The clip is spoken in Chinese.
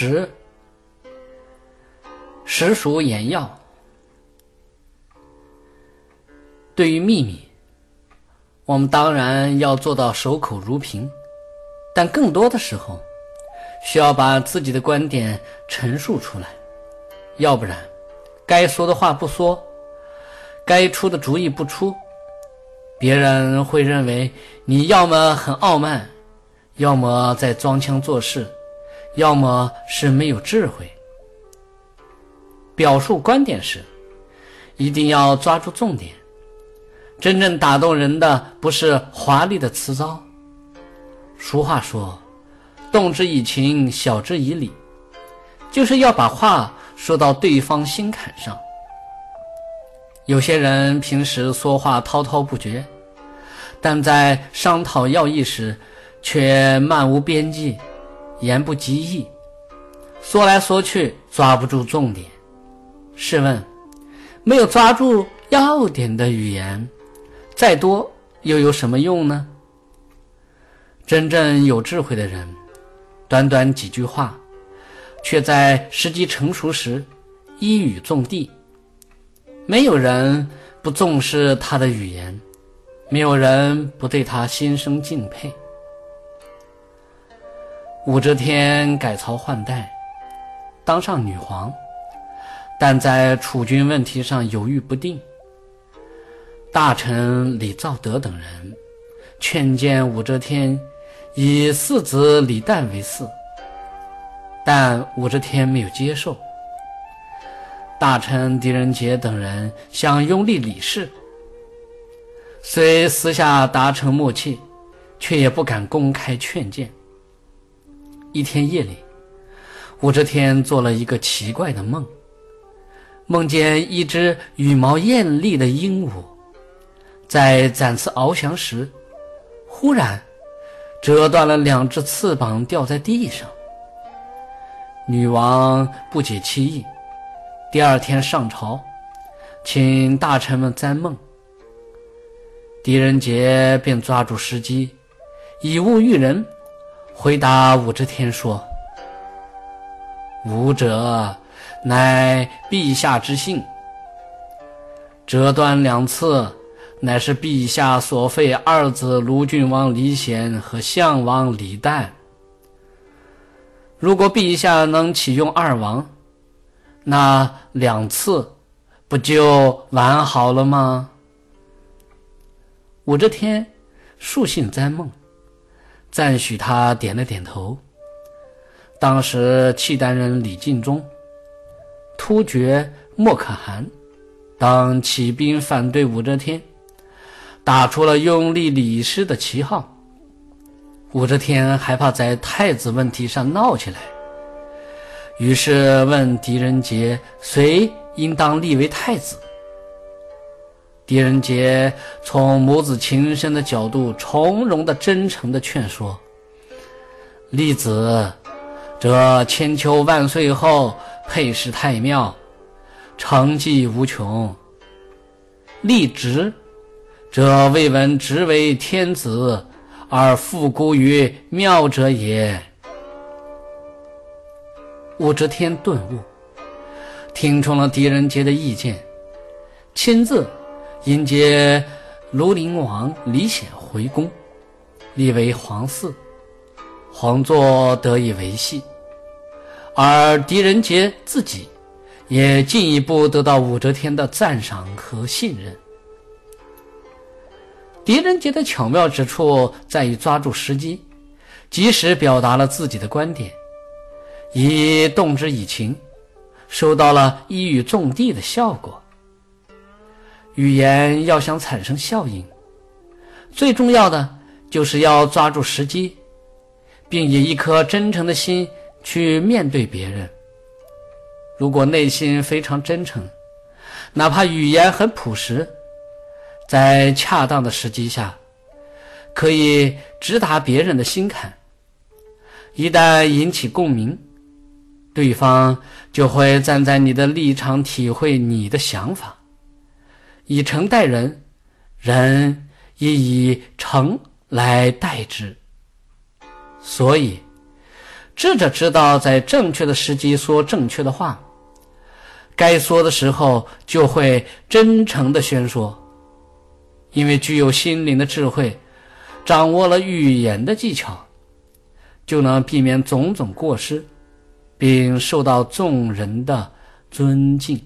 十，实属眼要。对于秘密，我们当然要做到守口如瓶，但更多的时候，需要把自己的观点陈述出来，要不然，该说的话不说，该出的主意不出，别人会认为你要么很傲慢，要么在装腔作势。要么是没有智慧。表述观点时，一定要抓住重点。真正打动人的不是华丽的辞藻。俗话说：“动之以情，晓之以理”，就是要把话说到对方心坎上。有些人平时说话滔滔不绝，但在商讨要义时，却漫无边际。言不及义，说来说去抓不住重点。试问，没有抓住要点的语言，再多又有什么用呢？真正有智慧的人，短短几句话，却在时机成熟时一语中的。没有人不重视他的语言，没有人不对他心生敬佩。武则天改朝换代，当上女皇，但在储君问题上犹豫不定。大臣李兆德等人劝谏武则天以四子李旦为嗣，但武则天没有接受。大臣狄仁杰等人想拥立李氏，虽私下达成默契，却也不敢公开劝谏。一天夜里，武则天做了一个奇怪的梦，梦见一只羽毛艳丽的鹦鹉，在展翅翱翔时，忽然折断了两只翅膀，掉在地上。女王不解其意，第二天上朝，请大臣们占梦。狄仁杰便抓住时机，以物喻人。回答武则天说：“武者乃陛下之幸，折断两次，乃是陛下所废二子卢郡王李显和相王李旦。如果陛下能启用二王，那两次不就完好了吗？”武则天素信占梦。赞许他点了点头。当时契丹人李敬忠、突厥莫可汗当起兵反对武则天，打出了拥立李氏的旗号。武则天害怕在太子问题上闹起来，于是问狄仁杰：“谁应当立为太子？”狄仁杰从母子情深的角度，从容的、真诚的劝说：“立子，这千秋万岁后，配饰太庙，成绩无穷；立直，这未闻直为天子而复孤于庙者也。”武则天顿悟，听从了狄仁杰的意见，亲自。迎接庐陵王李显回宫，立为皇嗣，皇座得以维系。而狄仁杰自己也进一步得到武则天的赞赏和信任。狄仁杰的巧妙之处在于抓住时机，及时表达了自己的观点，以动之以情，收到了一语中的的效果。语言要想产生效应，最重要的就是要抓住时机，并以一颗真诚的心去面对别人。如果内心非常真诚，哪怕语言很朴实，在恰当的时机下，可以直达别人的心坎。一旦引起共鸣，对方就会站在你的立场体会你的想法。以诚待人，人亦以诚来待之。所以，智者知道在正确的时机说正确的话，该说的时候就会真诚的宣说，因为具有心灵的智慧，掌握了语言的技巧，就能避免种种过失，并受到众人的尊敬。